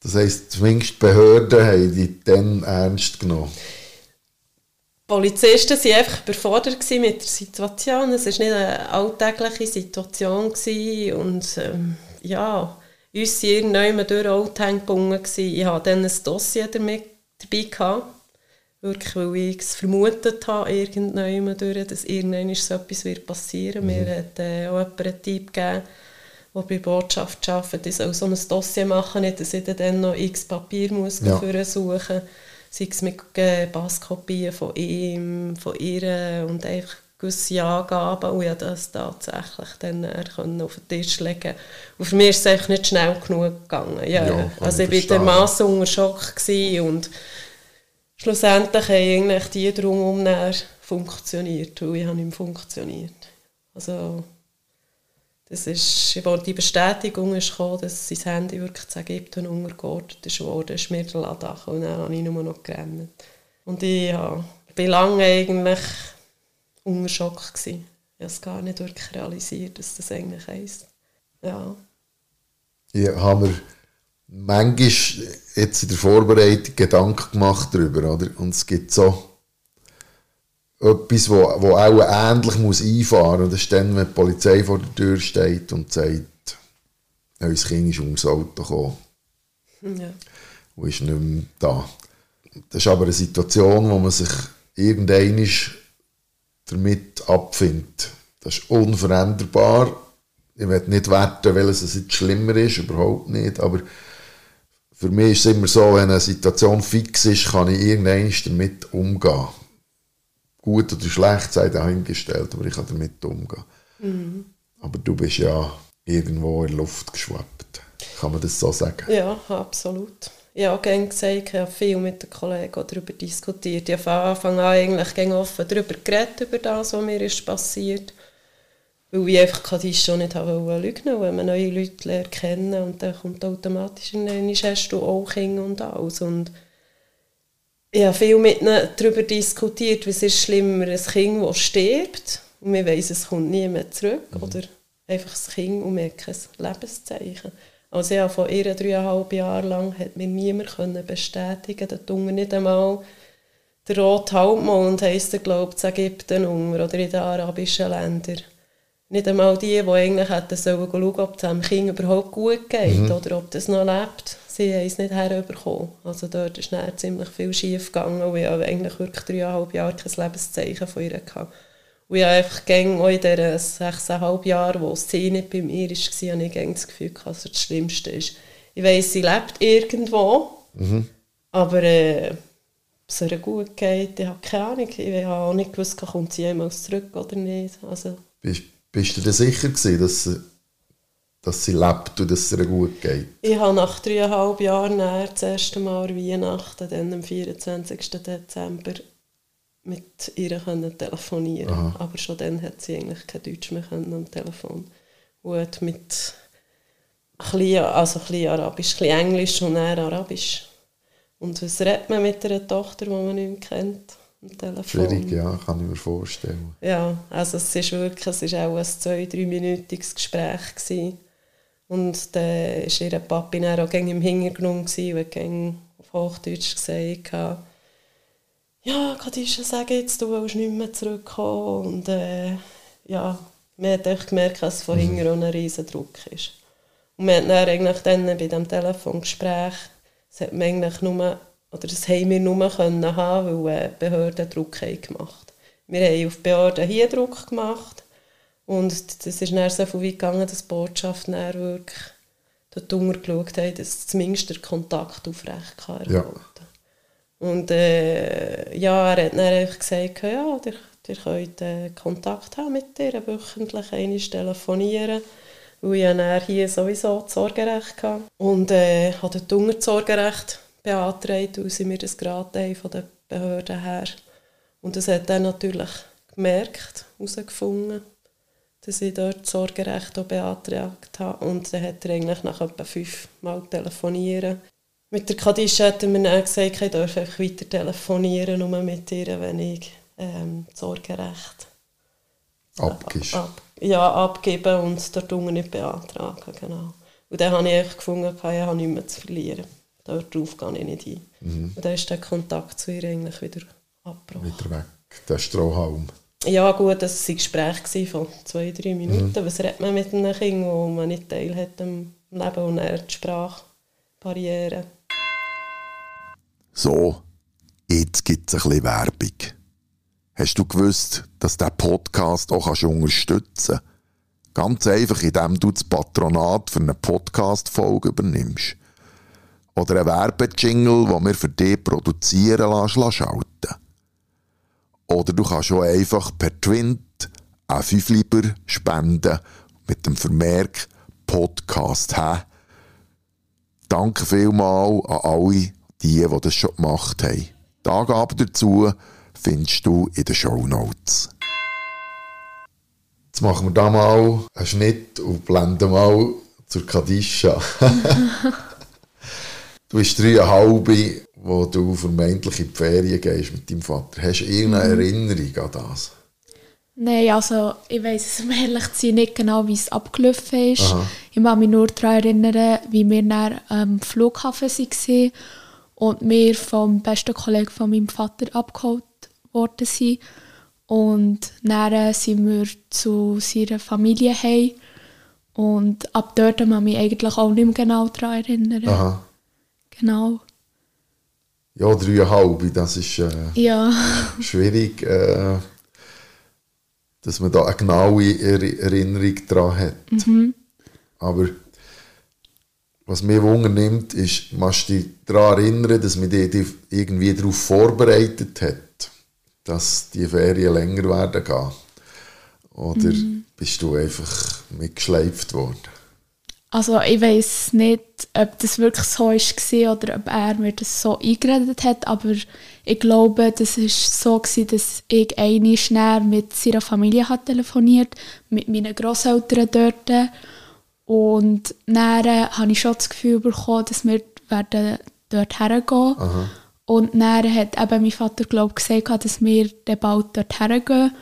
Speaker 1: Das heisst, zumindest die Behörden haben die dann ernst genommen?
Speaker 2: Die Polizisten waren einfach überfordert mit der Situation. Es war nicht eine alltägliche Situation und ähm, ja uns waren irgendwann durch Oldhang gebunden. Ich hatte dann ein Dossier damit dabei. Gehabt. Wirklich, weil ich es vermutet habe, irgendwann durch, dass irgendwann so etwas wird passieren wird. Mhm. Mir hat äh, auch jemand einen Tipp gegeben, der bei Botschaft arbeitet, ich soll so ein Dossier machen, nicht, dass ich dann noch x Papier muss ja. suchen sei es mit äh, Passkopien von ihm, von ihr und einfach gewisse Angaben und ich das tatsächlich dann auf den Tisch legen Und für mich ist es einfach nicht schnell genug gegangen. Ja, ja also ich war dermassen unter Schock und schlussendlich haben eigentlich die drumherum funktioniert, weil ich habe nicht funktioniert. Also das ist, als die Bestätigung ist gekommen, dass sein Handy wirklich zu Ägypten untergeordnet ist worden, ist mir der Laden und dann habe ich nur noch gerannt. Und ich ja, bin lange eigentlich unter Schock. Gewesen. Ich habe es gar nicht wirklich realisiert, dass das eigentlich heisst. Ja.
Speaker 1: Ich habe mir manchmal jetzt in der Vorbereitung Gedanken gemacht darüber, oder? Und es gibt so etwas, wo, wo auch ähnlich muss einfahren muss. Das ist dann, wenn die Polizei vor der Tür steht und sagt, unser Kind ist ums Auto gekommen. Ja. Und ist nicht mehr da. Das ist aber eine Situation, wo man sich irgendwann damit abfindet. Das ist unveränderbar. ich will nicht werten, welches es jetzt schlimmer ist, überhaupt nicht, aber für mich ist es immer so, wenn eine Situation fix ist, kann ich irgendwann damit umgehen. Gut oder schlecht sei dahingestellt, aber ich kann damit umgehen. Mhm. Aber du bist ja irgendwo in der Luft geschwebt. Kann man das so sagen?
Speaker 2: Ja, absolut. Ich habe gerne gesagt, ich habe viel mit den Kollegen darüber diskutiert. Ich habe von Anfang an eigentlich offen darüber geredet, über das, was mir ist passiert weil ich einfach Kadis schon nicht lügen wenn man neue Leute lernt kennen und dann kommt automatisch in hast du auch Kinder und alles. Und ich habe viel mit ihnen darüber diskutiert, was ist schlimmer, ein Kind, das stirbt und man weiss, es kommt nie mehr zurück, mhm. oder einfach das Kind und hat kein Lebenszeichen. Also habe von ihr dreieinhalb Jahre lang hat mir niemand können bestätigen dass Unter nicht einmal der rote Halbmond heisst er, glaube ich, in Ägypten oder in den arabischen Ländern nicht einmal die, die eigentlich hätten sollen schauen, ob es dem Kind überhaupt gut geht mhm. oder ob das noch lebt, sie haben es nicht herbekommen. Also dort ist dann ziemlich viel schief gegangen und ich habe eigentlich wirklich dreieinhalb Jahre kein Lebenszeichen von ihr gehabt. Und ich habe einfach gäng in diesen sechseinhalb Jahren, wo sie nicht bei mir war, habe ich das Gefühl, dass es das Schlimmste ist. Ich weiss, sie lebt irgendwo, mhm. aber äh, ob es ihr gut geht, ich habe keine Ahnung. Ich habe auch nicht gewusst, kommt sie jemals zurück oder nicht. Also,
Speaker 1: Bist bist du dir sicher gewesen, dass, sie, dass sie lebt und dass es ihr gut geht?
Speaker 2: Ich habe nach dreieinhalb Jahren das erste Mal Weihnachten, dann am 24. Dezember, mit ihr können telefonieren Aha. Aber schon dann hat sie eigentlich kein Deutsch mehr können am Telefon. Und hat mit ein bisschen, also ein bisschen Arabisch, ein bisschen Englisch und eher Arabisch. Und was redet man mit einer Tochter, die man nicht mehr kennt?
Speaker 1: Schwierig, ja, kann ich mir vorstellen.
Speaker 2: Ja, also es ist wirklich, es ist auch ein zwei-, dreiminütiges Gespräch gewesen. Und dann war ihr Papi dann auch im Hintergrund und hat auf Hochdeutsch gesagt, ja, Kadisha, sag jetzt, du willst nicht mehr zurückkommen. Und äh, ja, man hat echt gemerkt, dass es von mhm. hinten ein riesen Druck ist. Und man hat dann eigentlich dann bei diesem Telefongespräch, das hat man eigentlich nur oder das haben wir nur können haben, weil die Behörden Druck haben gemacht Wir haben auf die Behörden hier Druck gemacht und das ist dann so viel weit gegangen, dass die Botschaft dann wirklich dort geschaut hat, dass zumindest der Kontakt aufrecht kann ja. Und äh, ja, er hat dann einfach gesagt, ja, ihr, ihr könnt äh, Kontakt haben mit ihr, wöchentlich einmal telefonieren. Weil ich dann hier sowieso das Sorgerecht hatte. Und äh, hatte dort das Sorgerecht beantragt, weil sie mir das gerade von den Behörden her. Und das hat er natürlich gemerkt, herausgefunden, dass ich dort das Sorgerecht auch beantragt habe. Und dann hat er eigentlich nach etwa fünf Mal telefonieren. Mit der Kadisha hat er mir dann gesagt, ich darf weiter telefonieren, nur mit ihr, wenn ich ähm, das Sorgerecht
Speaker 1: Abgibst. Ab,
Speaker 2: ja, abgeben und dort nicht beantragen. Genau. Und dann habe ich gefunden, ich habe nichts mehr zu verlieren darauf gehe ich nicht ein. Mhm. Und dann ist der Kontakt zu ihr eigentlich wieder abgebrochen.
Speaker 1: Wieder weg, der Strohhalm.
Speaker 2: Ja gut, das war ein Gespräch von zwei, drei Minuten. Mhm. Was redet man mit einem Kind, wo man nicht Teil hat am Leben und er die Sprachbarriere.
Speaker 1: So, jetzt gibt es ein bisschen Werbung. Hast du gewusst, dass der Podcast auch kannst unterstützen Ganz einfach, indem du das Patronat für eine Podcast-Folge übernimmst oder einen Werbejingle, den wir für dich produzieren lassen, schalten. Oder du kannst auch einfach per Twint auch 5 Lieber spenden mit dem Vermerk Podcast haben. Danke vielmals an alle, die, die das schon gemacht haben. Die Angaben dazu findest du in den Show Notes. Jetzt machen wir da mal einen Schnitt und blenden mal zur Kadisha. Du bist dreieinhalb, wo du vermeintlich in die Ferien gehst mit deinem Vater. Hast du irgendeine mhm. Erinnerung an das?
Speaker 3: Nein, also ich weiß es, um ehrlich zu sein, nicht genau, wie es abgelaufen ist. Aha. Ich kann mich nur daran erinnern, wie wir dann am Flughafen waren und wir vom besten Kollegen von meinem Vater abgeholt worden sind. Und dann sind wir zu seiner Familie heim. Und ab dort kann ich mich eigentlich auch nicht mehr genau daran erinnern. Aha. Genau.
Speaker 1: Ja, dreieinhalb, das ist äh,
Speaker 3: ja.
Speaker 1: schwierig. Äh, dass man da eine genaue er Erinnerung daran hat.
Speaker 3: Mhm.
Speaker 1: Aber was mich wundernimmt, ist, machst du dich daran erinnern, dass man dich irgendwie darauf vorbereitet hat, dass die Ferien länger werden gehen? Oder
Speaker 3: Mhm.
Speaker 1: bist du einfach mitgeschleift worden?
Speaker 3: Also ich weiß nicht, ob das wirklich so war oder ob er mir das so eingeredet hat, aber ich glaube, das war so, gewesen, dass ich einmal schnell mit seiner Familie hat telefoniert, mit meinen Großeltern dort. Und dann habe ich schon das Gefühl bekommen, dass wir werden dort hergehen Und dann hat eben mein Vater glaub, gesagt, dass wir dann bald dort hergehen.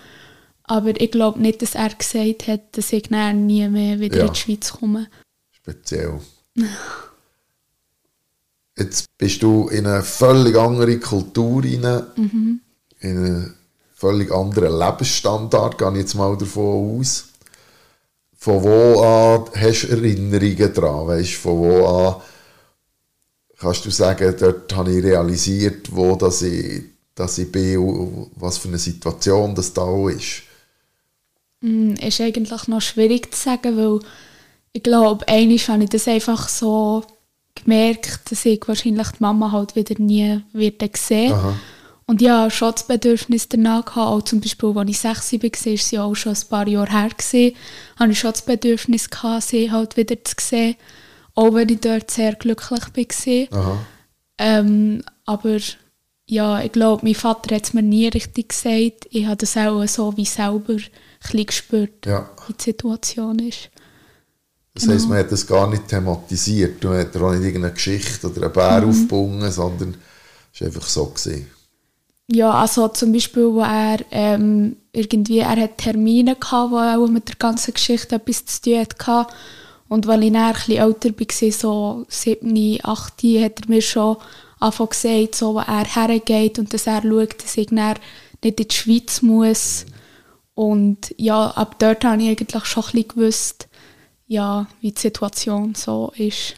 Speaker 3: Aber ich glaube nicht, dass er gesagt hat, dass ich nie mehr wieder
Speaker 1: Ja.
Speaker 3: in die Schweiz komme.
Speaker 1: Speziell. Jetzt bist du in eine völlig andere Kultur rein, in einen völlig anderen Lebensstandard, gehe ich jetzt mal davon aus. Von wo an hast du Erinnerungen dran? Weißt, von wo an kannst du sagen, dort habe ich realisiert, wo dass ich, dass ich bin, und was für eine Situation das da ist.
Speaker 3: Mm, ist eigentlich noch schwierig zu sagen, weil ich glaube, einmal habe ich das einfach so gemerkt, dass ich wahrscheinlich die Mama halt wieder nie wieder sehen
Speaker 1: Aha.
Speaker 3: Und ja, schon das Bedürfnis danach gehabt, auch zum Beispiel, als ich 6 war, war es ja auch schon ein paar Jahre her, gewesen, habe ich schon das Bedürfnis gehabt, sie halt wieder zu sehen, auch wenn ich dort sehr glücklich war.
Speaker 1: Aha.
Speaker 3: Ähm, aber ja, ich glaube, mein Vater hat es mir nie richtig gesagt. Ich habe das auch so wie selber ein bisschen gespürt,
Speaker 1: Ja.
Speaker 3: wie die Situation ist.
Speaker 1: Das heisst, man hat das gar nicht thematisiert. Man hat auch nicht irgendeine Geschichte oder einen Bär aufgebunden, sondern es war einfach so. Gewesen.
Speaker 3: Ja, also zum Beispiel, wo er ähm, irgendwie, er hat Termine gehabt, wo auch mit der ganzen Geschichte etwas zu tun hatte. Und weil ich dann ein bisschen älter war, so 7, 8, hat er mir schon angefangen gesagt, so, wo er hergeht und dass er schaut, dass ich dann nicht in die Schweiz muss. Und ja, ab dort habe ich eigentlich schon ein bisschen gewusst, ja, wie die Situation so ist.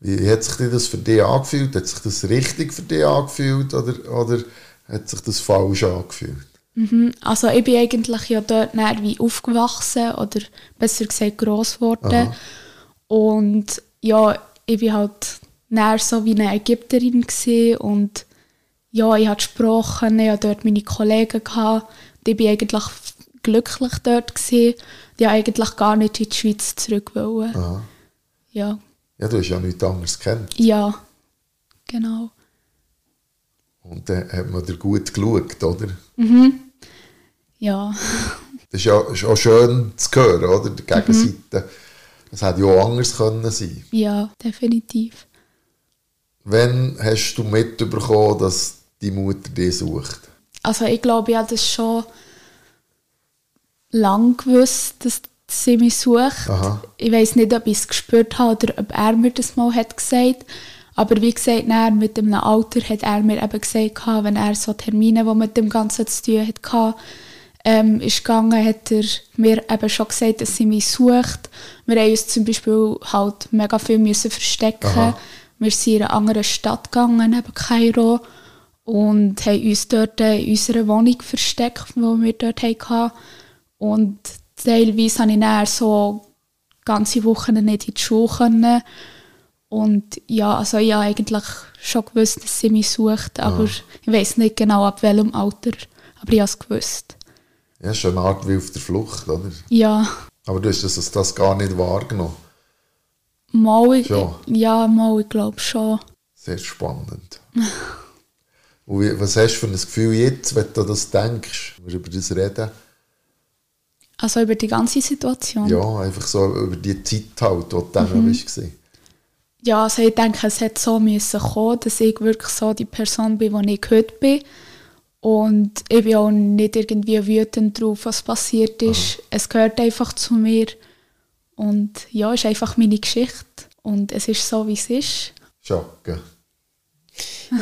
Speaker 1: Wie hat sich das für dich angefühlt? Hat sich das richtig für dich angefühlt oder, oder hat sich das falsch angefühlt?
Speaker 3: Mhm. Also ich bin eigentlich ja dort wie aufgewachsen oder besser gesagt gross geworden. Und ja, ich bin halt näher so wie eine Ägypterin und ja, ich hatte gesprochen, ich hatte dort meine Kollegen gehabt. Und ich bin eigentlich glücklich dort gewesen. Wollte eigentlich gar nicht in die Schweiz zurück. Wollen.
Speaker 1: Aha.
Speaker 3: Ja.
Speaker 1: Ja, du hast ja nichts anderes kennt.
Speaker 3: ja, genau.
Speaker 1: Und dann hat man dir gut geschaut, oder?
Speaker 3: Ja.
Speaker 1: Das ist ja ist auch schön zu hören, oder? Die Gegenseite. Das hätte ja auch anders können sein
Speaker 3: ja, definitiv.
Speaker 1: Wann hast du mitbekommen, dass die Mutter dich sucht?
Speaker 3: Also ich glaube, ich habe das schon lange gewusst, dass sie mich sucht.
Speaker 1: Aha.
Speaker 3: Ich weiß nicht, ob ich es gespürt habe oder ob er mir das mal hat gesagt Aber wie gesagt, dann mit dem Alter hat er mir eben gesagt, wenn er so Termine, die mit dem Ganzen zu tun hatte, ähm, ist gegangen, hat er mir eben schon gesagt, dass sie mich sucht. Wir haben uns zum Beispiel halt mega viel müssen verstecken.
Speaker 1: Aha.
Speaker 3: Wir sind in eine andere Stadt gegangen, eben Kairo, und haben uns dort in unserer Wohnung versteckt, die wir dort hatten. Und teilweise konnte ich dann so ganze Wochen nicht in die Schule. Können. Und ja, also ich habe eigentlich schon gewusst, dass sie mich sucht, aber ich weiß nicht genau ab welchem Alter, aber ich habe es gewusst.
Speaker 1: Ja, schon eine Art wie auf der Flucht, oder?
Speaker 3: Ja,
Speaker 1: Aber du hast das, das gar nicht wahrgenommen.
Speaker 3: mal, ich, ja, mal, ich glaube schon.
Speaker 1: Sehr spannend. Und was hast du für ein Gefühl jetzt, wenn du das denkst, wenn wir über das reden?
Speaker 3: Also über die ganze Situation.
Speaker 1: Ja, einfach so über die Zeit halt, wo du dann mhm. bist.
Speaker 3: Ja, also ich denke, es hätte so müssen kommen, dass ich wirklich so die Person bin, die ich heute bin. Und ich bin auch nicht irgendwie wütend drauf, was passiert ist. Es gehört einfach zu mir. Und ja, es ist einfach meine Geschichte. Und es ist so, wie es ist.
Speaker 1: Schocke.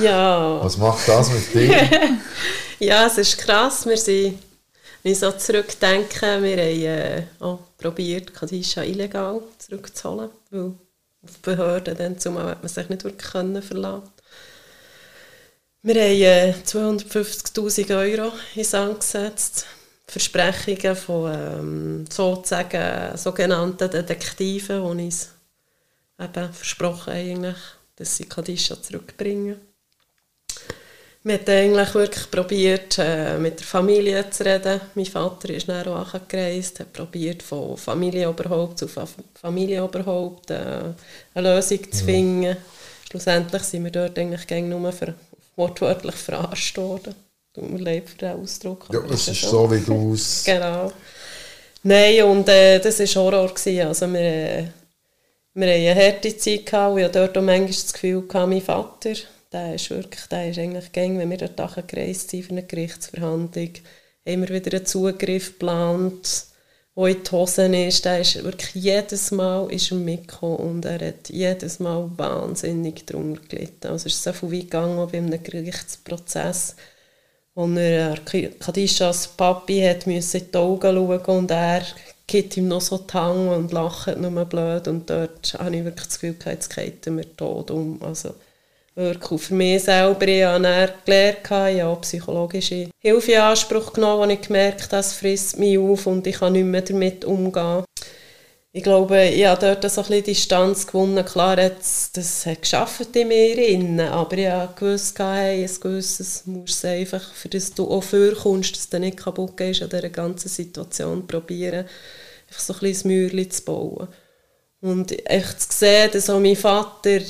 Speaker 2: Ja.
Speaker 1: Was macht das mit dir?
Speaker 2: Ja, es ist krass. Wir sind, wenn ich so zurückdenke, wir haben äh, auch probiert, Kadisha illegal zurückzuholen, weil auf Behörden dann zumal man sich nicht wirklich können verlassen Wir haben äh, 250'000 Euro in Sand gesetzt. Versprechungen von ähm, sozusagen sogenannten Detektiven, die uns eben versprochen eigentlich, dass sie Kadisha zurückbringen. Wir haben eigentlich wirklich probiert, äh, mit der Familie zu reden. Mein Vater ist dann auch angereist, hat probiert, von Familienoberhaupt zu Familienoberhaupt äh, eine Lösung zu finden. Ja. Schlussendlich sind wir dort eigentlich nur für, wortwörtlich verarscht worden. Tut mir leid für den Ausdruck.
Speaker 1: Ja, es ist so, wie du es...
Speaker 2: genau. Nein, und äh, das war Horror. Gewesen. Also wir, äh, wir hatten eine harte Zeit gehabt und ich hatte dort auch manchmal das Gefühl, gehabt, mein Vater der ist wirklich, der ist eigentlich gängig, wenn wir dort gereist sind für eine Gerichtsverhandlung, immer wieder einen Zugriff geplant, der in die Hosen ist. Der ist wirklich jedes Mal ist er mitgekommen und er hat jedes Mal wahnsinnig darunter gelitten. Also es ist so viel weit gegangen bei einem Gerichtsprozess, wo er Kadishas Papi hat müssen in die Augen schauen und er gibt ihm noch so die und lacht nur blöd und dort habe ich wirklich das Gefühl, jetzt geht mir tot um. Also, wirklich für mich selber. Ich habe gelernt, ich habe psychologische Hilfe in Anspruch genommen, wo ich gemerkt habe, das frisst mich auf und ich kann nicht mehr damit umgehen. Ich glaube, ich habe dort so ein bisschen Distanz gewonnen. Klar, das hat geschafft in mir, innen, aber ich habe gewusst, hey, ein gewisses musst du einfach, für das du auch vorkommst, dass du nicht kaputt gehst an dieser ganzen Situation, probieren, einfach so ein bisschen ein zu bauen. Und echt zu sehen, dass auch mein Vater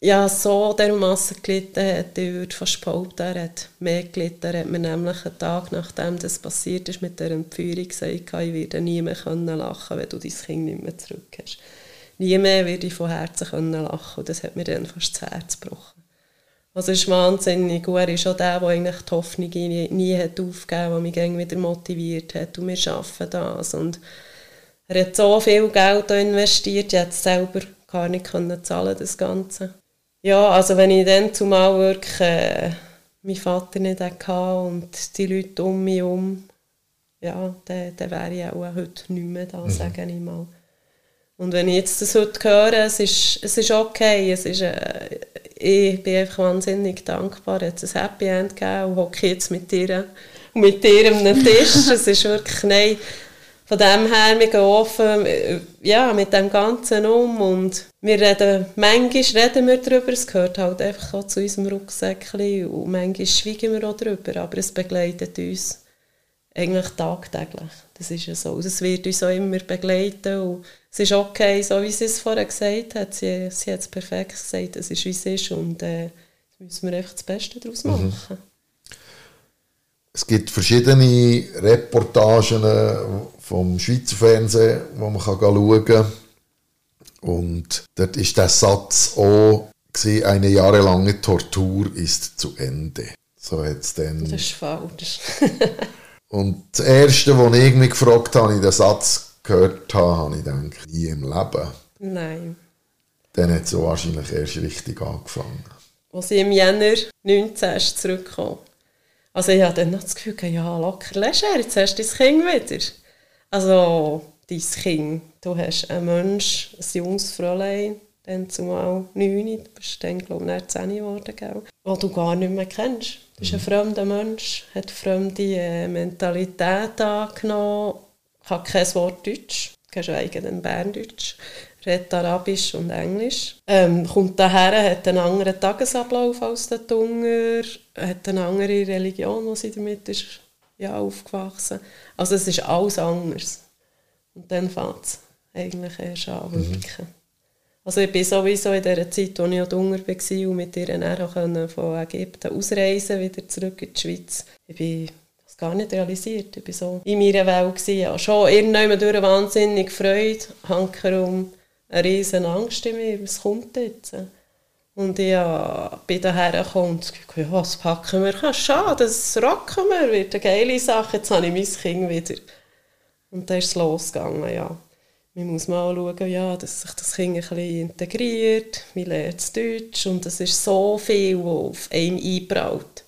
Speaker 2: ja, so dermassen gelitten hat, ich würde fast behaupten, er hat mehr gelitten. Er hat mir nämlich einen Tag, nachdem das passiert ist, mit der Entführung gesagt, ich werde nie mehr lachen wenn du dein Kind nicht mehr zurück hast. Nie mehr werde ich von Herzen können lachen und das hat mir dann fast das Herz gebrochen. Also es ist wahnsinnig gut. Er ist auch der, der eigentlich die Hoffnung nie, nie hat aufgegeben hat, der mich wieder motiviert hat und wir schaffen das. Und er hat so viel Geld investiert, ich hätte es selber gar nicht können zahlen das Ganze. Ja, also wenn ich dann zumal wirklich äh, meinen Vater nicht hatte und die Leute um mich herum, ja, dann, dann wäre ich auch heute nicht mehr da, mhm. sage ich mal. Und wenn ich jetzt das heute höre, es ist, es ist okay, es ist, äh, ich bin einfach wahnsinnig dankbar, es hat ein Happy End gegeben und hocke jetzt mit dir, mit dir am Tisch, es ist wirklich, nein, von dem her, wir gehen offen ja, mit dem Ganzen um und wir reden, manchmal reden wir darüber, es gehört halt einfach auch zu unserem Rucksäckchen und manchmal schweigen wir auch darüber, aber es begleitet uns eigentlich tagtäglich. Das ist ja so. Es wird uns auch immer begleiten und es ist okay, so wie sie es vorher gesagt hat. Sie, sie hat es perfekt gesagt, es ist wie es ist und äh, müssen wir einfach das Beste daraus mhm. machen. Mhm.
Speaker 1: Es gibt verschiedene Reportagen vom Schweizer Fernsehen, wo man schauen kann. Und dort ist der Satz auch, eine jahrelange Tortur ist zu Ende. So hat's dann.
Speaker 2: Das ist falsch.
Speaker 1: und das Erste, was ich mich gefragt habe, ich den Satz gehört habe, habe ich gedacht, nie im Leben.
Speaker 2: Nein.
Speaker 1: Dann hat es wahrscheinlich erst richtig angefangen.
Speaker 2: Als ich im Jänner 19 zurückkam. Also ich hatte dann noch das Gefühl, ja locker leger, jetzt hast du dein Kind wieder. Also dein Kind, du hast einen Mensch, ein junges Fräulein, dann zumal 9, du bist dann glaube ich 10 geworden, gell? du gar nicht mehr kennst. Du bist ein mhm. fremder Mensch, hat eine fremde äh, Mentalität angenommen, hat kein Wort Deutsch, geschweige denn Berndeutsch redet Arabisch und Englisch. Ähm, kommt daher, hat einen anderen Tagesablauf als der Tunger, hat eine andere Religion, wo sie damit ist ja, aufgewachsen. Also es ist alles anders. Und dann fängt es eigentlich erst an mhm. wirken. Mhm. Also ich bin sowieso in der Zeit, als ich Hunger war und mit ihr dann von Ägypten ausreisen wieder zurück in die Schweiz. Ich bin das gar nicht realisiert. Ich war so in meiner Welt. Gewesen. Ja, schon irgendwann durch wahnsinnig Freude, hankerum eine riesen Angst in mir, was kommt jetzt? Und ich bin daher gekommen und gesagt, ja, was packen wir? Ja, schade, das rocken wir, wird eine geile Sache, jetzt habe ich mein Kind wieder. Und dann ist es losgegangen, ja. Man muss mal schauen, ja, dass sich das Kind ein bisschen integriert, wie lernt Deutsch und es ist so viel, was auf einem einbraut.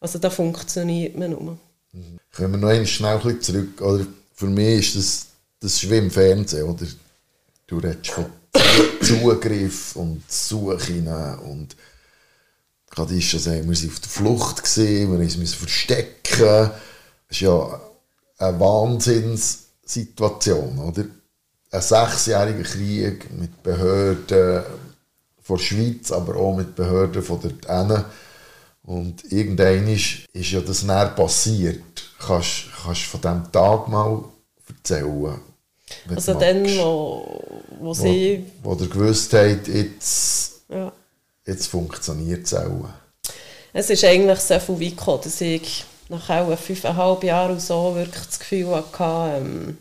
Speaker 2: Also da funktioniert man nur.
Speaker 1: Mhm. Kommen wir noch einmal schnell ein bisschen zurück, oder für mich ist das, das ist wie im Fernsehen, oder? Du redest von Zugriff und Suchen und gerade ist schon sagen, wir waren auf der Flucht, gewesen, wir mussten uns verstecken. Es ist ja eine Wahnsinnssituation, oder? Ein sechsjähriger Krieg mit Behörden von der Schweiz, aber auch mit Behörden von der Und irgendwann ist, ist ja das näher passiert. Kannst du von diesem Tag mal erzählen?
Speaker 2: Also dann, wo, wo sie...
Speaker 1: Wo, ihr gewusst habt, jetzt, ja. jetzt funktioniert es auch.
Speaker 2: Es ist eigentlich so viel weit gekommen, dass ich nach auch fünfeinhalb Jahren oder so wirklich das Gefühl hatte, ähm,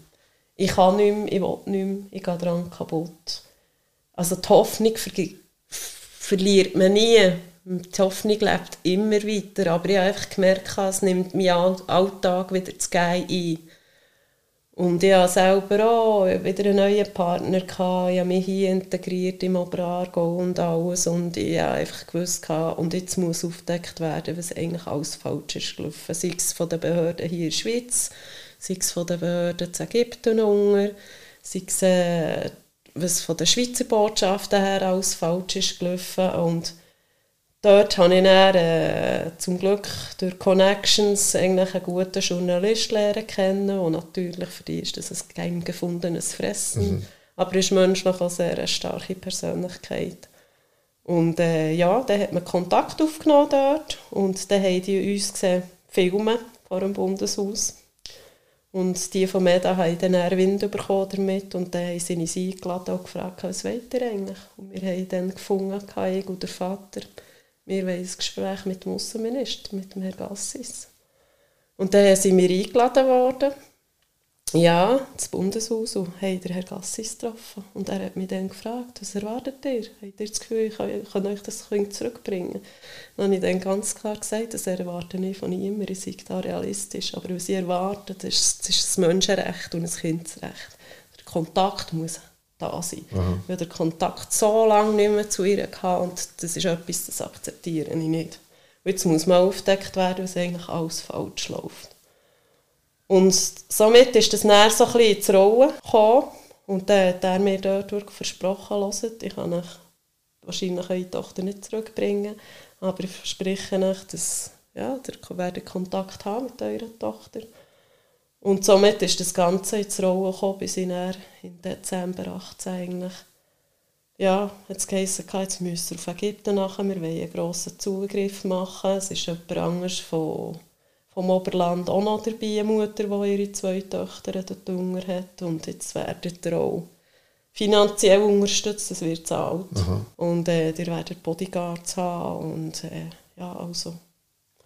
Speaker 2: ich kann nicht mehr, ich will nicht mehr, ich gehe daran kaputt. Also die Hoffnung ver verliert man nie. Die Hoffnung lebt immer weiter, aber ich habe einfach gemerkt, es nimmt meinen Alltag wieder zu geil ein. Und ich habe selber auch wieder einen neuen Partner. Ich habe mich hier integriert im Oberargau und alles. Und ich habe einfach gewusst, und jetzt muss aufgedeckt werden, was eigentlich alles falsch ist gelaufen. Sei es von den Behörden hier in der Schweiz, sei es von den Behörden in Ägypten unter, sei es, äh, was von der Schweizer Botschaften her alles falsch ist gelaufen. Und Dort habe ich dann, äh, zum Glück durch Connections eigentlich einen guten Journalist lernen kennen und natürlich für die ist das ein geheim gefundenes Fressen. Mhm. Aber er ist menschlich auch sehr eine starke Persönlichkeit. Und äh, ja, dann hat man Kontakt aufgenommen dort und dann haben die uns gesehen, Filme vor dem Bundeshaus. Und die von MEDA haben dann einen Wind bekommen damit und dann haben sie uns eingeladen und gefragt, was wollt ihr eigentlich? Und wir haben dann gefunden, ich und der Vater, wir wollen ein Gespräch mit dem Aussenminister, mit dem Herrn Gassis. Und dann sind wir eingeladen worden, ja, ins Bundeshaus und haben den Herrn Gassis getroffen. Und er hat mich dann gefragt, was erwartet ihr? Habt ihr das Gefühl, ich kann, ich euch das zurückbringen? Dann habe ich dann ganz klar gesagt, dass er erwartet nicht von niemandem, ich sei da realistisch. Aber was ich erwarte, das ist, das ist das Menschenrecht und das Kindsrecht. Der Kontakt muss da sein. Aha. Weil der Kontakt so lange nicht mehr zu ihr hatte und das ist etwas, das akzeptiere ich nicht. Und jetzt muss mal aufgedeckt werden, was eigentlich alles falsch läuft. Und somit ist das näher so ein bisschen ins Rollen gekommen und dann hat er mir wirklich versprochen, hört, ich kann euch wahrscheinlich eure Tochter nicht zurückbringen, aber ich verspreche euch, dass ja, ihr werdet Kontakt haben mit eurer Tochter. Und somit ist das Ganze ins Rollen gekommen, bis ich dann im Dezember 18 eigentlich, ja, jetzt geheißen, jetzt müssen wir auf Ägypten nachher, wir wollen einen grossen Zugriff machen. Es ist jemand anderes von, vom Oberland auch noch dabei, eine Mutter, die ihre zwei Töchter dort unter hat. Und jetzt werdet ihr auch finanziell unterstützt, das wird zahlt. Und äh, ihr werdet Bodyguards haben und äh, ja, also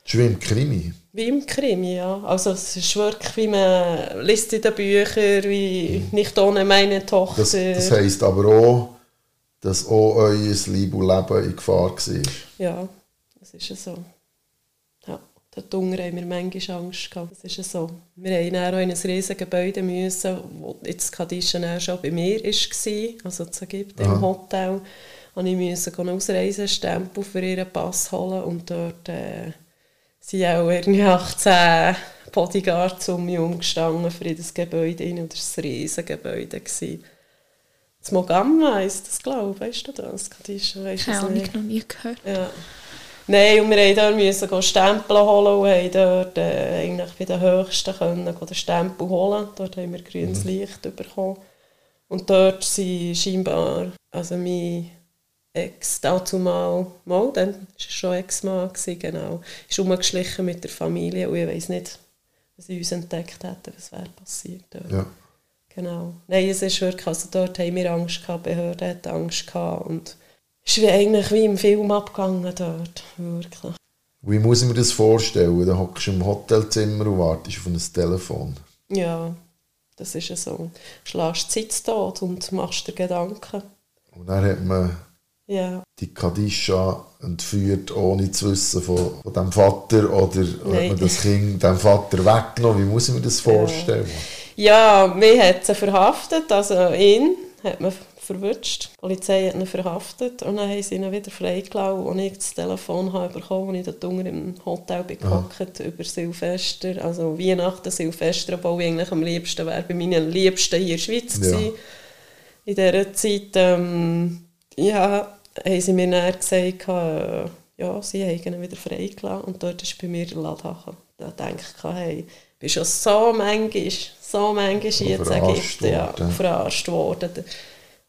Speaker 1: ist wie im Krimi.
Speaker 2: Wie im Krimi, ja. Also es ist wirklich, wie man liest in den Büchern, wie mhm. «Nicht ohne meine Tochter».
Speaker 1: Das, das heisst aber auch, dass auch euer Liebe und Leben in Gefahr war.
Speaker 2: Ja, das ist so. Ja, dort unten haben wir manchmal Angst gehabt. Das ist so. Wir dann auch in ein riesiges Gebäude müssen, wo jetzt Kadisha schon bei mir war, also zu Ägypten im Hotel. Und ich musste einen Ausreisestempel für ihren Pass holen und dort... Äh, sind auch irgendwie 18 Bodyguards um mich umgestanden für in das Gebäude rein. Und das war ein riesiges Gebäude. Das Mogamma heisst das, glaube ich. Weißt du das?
Speaker 3: Kadisha, weißt du Habe ich noch nie gehört.
Speaker 2: Ja. Nein, und wir mussten dort müssen Stempel holen und haben dort äh, eigentlich bei den Höchsten können, den Stempel holen. Dort haben wir grünes mhm. Licht bekommen. Und dort sind scheinbar, also mein Ex, dazu mal, mal dann war schon Ex-Mann, genau, ist umgeschlichen mit der Familie und ich weiß nicht, was sie uns entdeckt hätten, was wäre passiert. Ja. Genau. Nein, es ist wirklich, also dort haben wir Angst gehabt, die Behörde hat Angst gehabt und es ist wie eigentlich wie im Film abgegangen dort, wirklich.
Speaker 1: Wie muss ich mir das vorstellen? Da hockst du im Hotelzimmer und wartest auf ein Telefon.
Speaker 2: Ja, das ist so. Du schlägst die Zeit tot und machst dir Gedanken.
Speaker 1: Und dann hat man
Speaker 2: ja.
Speaker 1: die Kadisha entführt, ohne zu wissen von, von dem Vater oder Nein. hat man das Kind dem Vater weggenommen? Wie muss ich mir das vorstellen?
Speaker 2: Ja, ja wir haben sie verhaftet, also ihn hat man verwünscht. Die Polizei hat ihn verhaftet und dann haben sie ihn wieder freigelassen, als ich das Telefon habe bekommen, als ich dort unten im Hotel gehockt über Silvester, also Weihnachten, Silvester, obwohl ich eigentlich am liebsten wäre bei meinen Liebsten hier in der Schweiz ja. In dieser Zeit, ähm, ja, haben sie mir dann gesagt, äh, ja, sie haben ihn wieder freigelassen und dort ist bei mir der Ladhachen da denke ich, hey, ich bin schon so manchmal, so manchmal jetzt Ägypten ja, verarscht worden.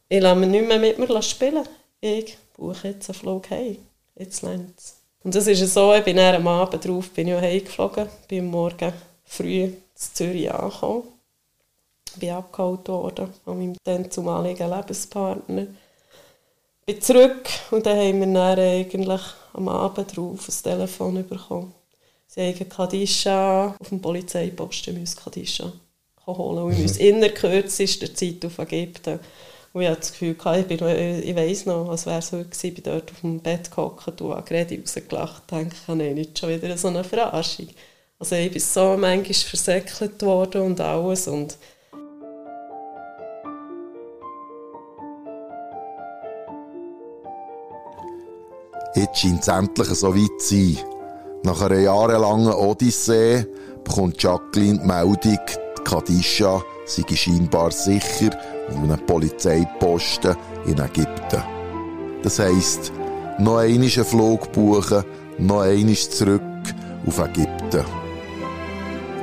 Speaker 2: Ich lasse mich nicht mehr mit mir spielen. Ich buche jetzt einen Flug hey, Jetzt längt Und das ist so, ich bin am Abend drauf bin ich heimgeflogen, bin morgen früh in Zürich angekommen. Bin abgeholt worden von meinem dann zumaligen Lebenspartner. Bin zurück und dann haben wir dann eigentlich am Abend drauf ein Telefon bekommen. Sie haben Kadisha auf dem Polizeiposten müssen Kadisha holen und wir müssen in der kürzester Zeit auf Ägypten. Und ich hatte das Gefühl, ich, bin, ich weiss noch, als wäre es heute gewesen, ich bin dort auf dem Bett gehockt und habe gerade rausgelacht und dachte, nein, nicht schon wieder so eine Verarschung. Also ich bin so manchmal versäckelt worden und alles und
Speaker 1: Jetzt scheint es endlich so weit zu sein. Nach einer jahrelangen Odyssee bekommt Jacqueline die Meldung, die Kadisha sei scheinbar sicher auf einem Polizeiposten in Ägypten. Das heisst, noch einmal einen Flug buchen, noch einmal zurück auf Ägypten.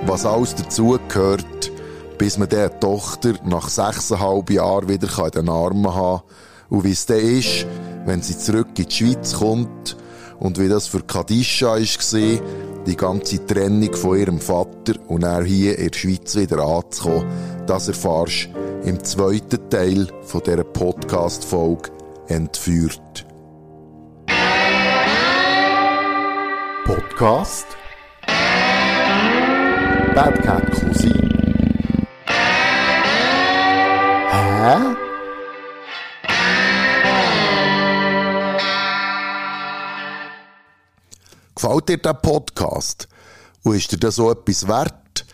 Speaker 1: Was alles dazugehört, bis man diese Tochter nach sechseinhalb Jahren wieder in den Armen haben kann und wie es dann ist, wenn sie zurück in die Schweiz kommt und wie das für Kadisha war, die ganze Trennung von ihrem Vater und er hier in der Schweiz wieder anzukommen, das erfahrst im zweiten Teil von dieser Podcast-Folge «Entführt». Podcast Bad Cat Cousin Hä? Gefällt dir der Podcast? Und ist dir das so etwas wert?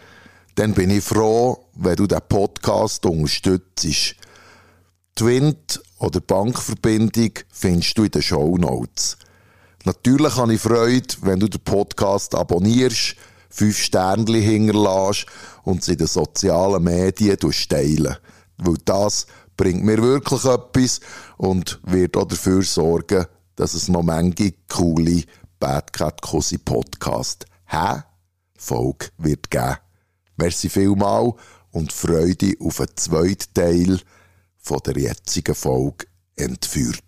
Speaker 1: Dann bin ich froh, wenn du den Podcast unterstützt. Twint oder Bankverbindung findest du in den Show Notes. Natürlich habe ich Freude, wenn du den Podcast abonnierst, fünf Sternchen hinterlässt und sie in den sozialen Medien teilen. Weil das bringt mir wirklich etwas und wird auch dafür sorgen, dass es noch manche coole Bad Cat Cosi Podcast hä? Folge wird geben. Merci vielmal und Freude auf einen zweiten Teil von der jetzigen Folge entführt.